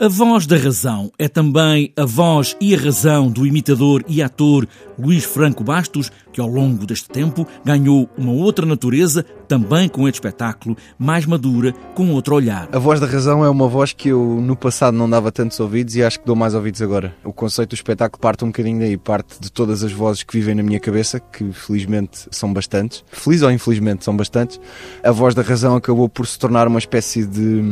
A voz da razão é também a voz e a razão do imitador e ator Luís Franco Bastos, que ao longo deste tempo ganhou uma outra natureza, também com este espetáculo, mais madura, com outro olhar. A voz da razão é uma voz que eu no passado não dava tantos ouvidos e acho que dou mais ouvidos agora. O conceito do espetáculo parte um bocadinho daí, parte de todas as vozes que vivem na minha cabeça, que felizmente são bastantes. Feliz ou infelizmente são bastantes. A voz da razão acabou por se tornar uma espécie de,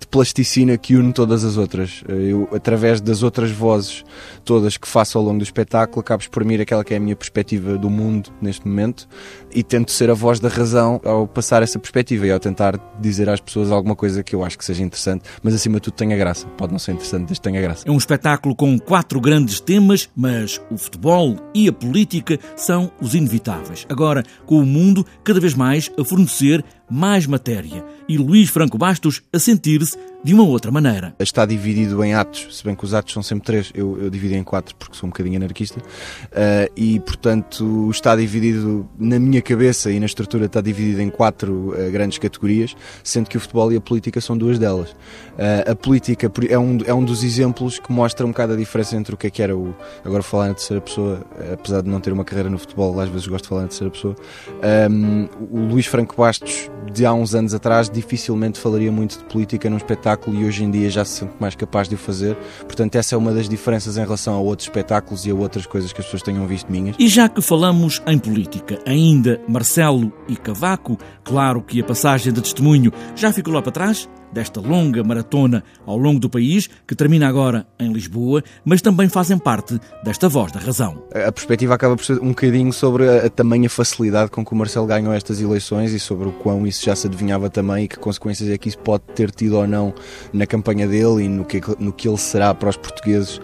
de plasticina que une todas as outras. Eu, através das outras vozes todas que faço ao longo do espetáculo, acabo exprimir aquela que é a minha perspectiva do mundo neste momento e tento ser a voz da razão ao passar essa perspectiva e ao tentar dizer às pessoas alguma coisa que eu acho que seja interessante, mas acima de tudo tenha graça. Pode não ser interessante, desde tenha graça. É um espetáculo com quatro grandes temas, mas o futebol e a política são os inevitáveis. Agora, com o mundo cada vez mais a fornecer mais matéria e Luís Franco Bastos a sentir-se de uma outra maneira. Está dividido em atos, se bem que os atos são sempre três, eu, eu divido em quatro porque sou um bocadinho anarquista, uh, e portanto está dividido na minha cabeça e na estrutura está dividido em quatro uh, grandes categorias, sendo que o futebol e a política são duas delas. Uh, a política é um, é um dos exemplos que mostra um bocado a diferença entre o que é que era o. Agora falar na terceira pessoa, apesar de não ter uma carreira no futebol, às vezes gosto de falar na terceira pessoa. Um, o Luís Franco Bastos, de há uns anos atrás, dificilmente falaria muito de política num espetáculo espetáculo e hoje em dia já se sente mais capaz de o fazer. Portanto, essa é uma das diferenças em relação a outros espetáculos e a outras coisas que as pessoas tenham visto minhas. E já que falamos em política, ainda Marcelo e Cavaco, claro que a passagem de testemunho já ficou lá para trás, desta longa maratona ao longo do país, que termina agora em Lisboa, mas também fazem parte desta voz da razão. A perspectiva acaba por ser um bocadinho sobre a, tamanha facilidade com que o Marcelo ganhou estas eleições e sobre o quão isso já se adivinhava também e que consequências é que isso pode ter tido ou não na campanha dele e no que, no que ele será para os portugueses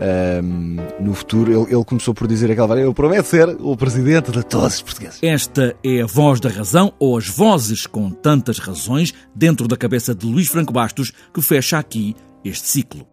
um, no futuro. Ele, ele, começou por dizer aquela vez: Eu prometo ser o presidente de todos os portugueses. Esta é a voz da razão, ou as vozes com tantas razões, dentro da cabeça de Luís Franco Bastos, que fecha aqui este ciclo.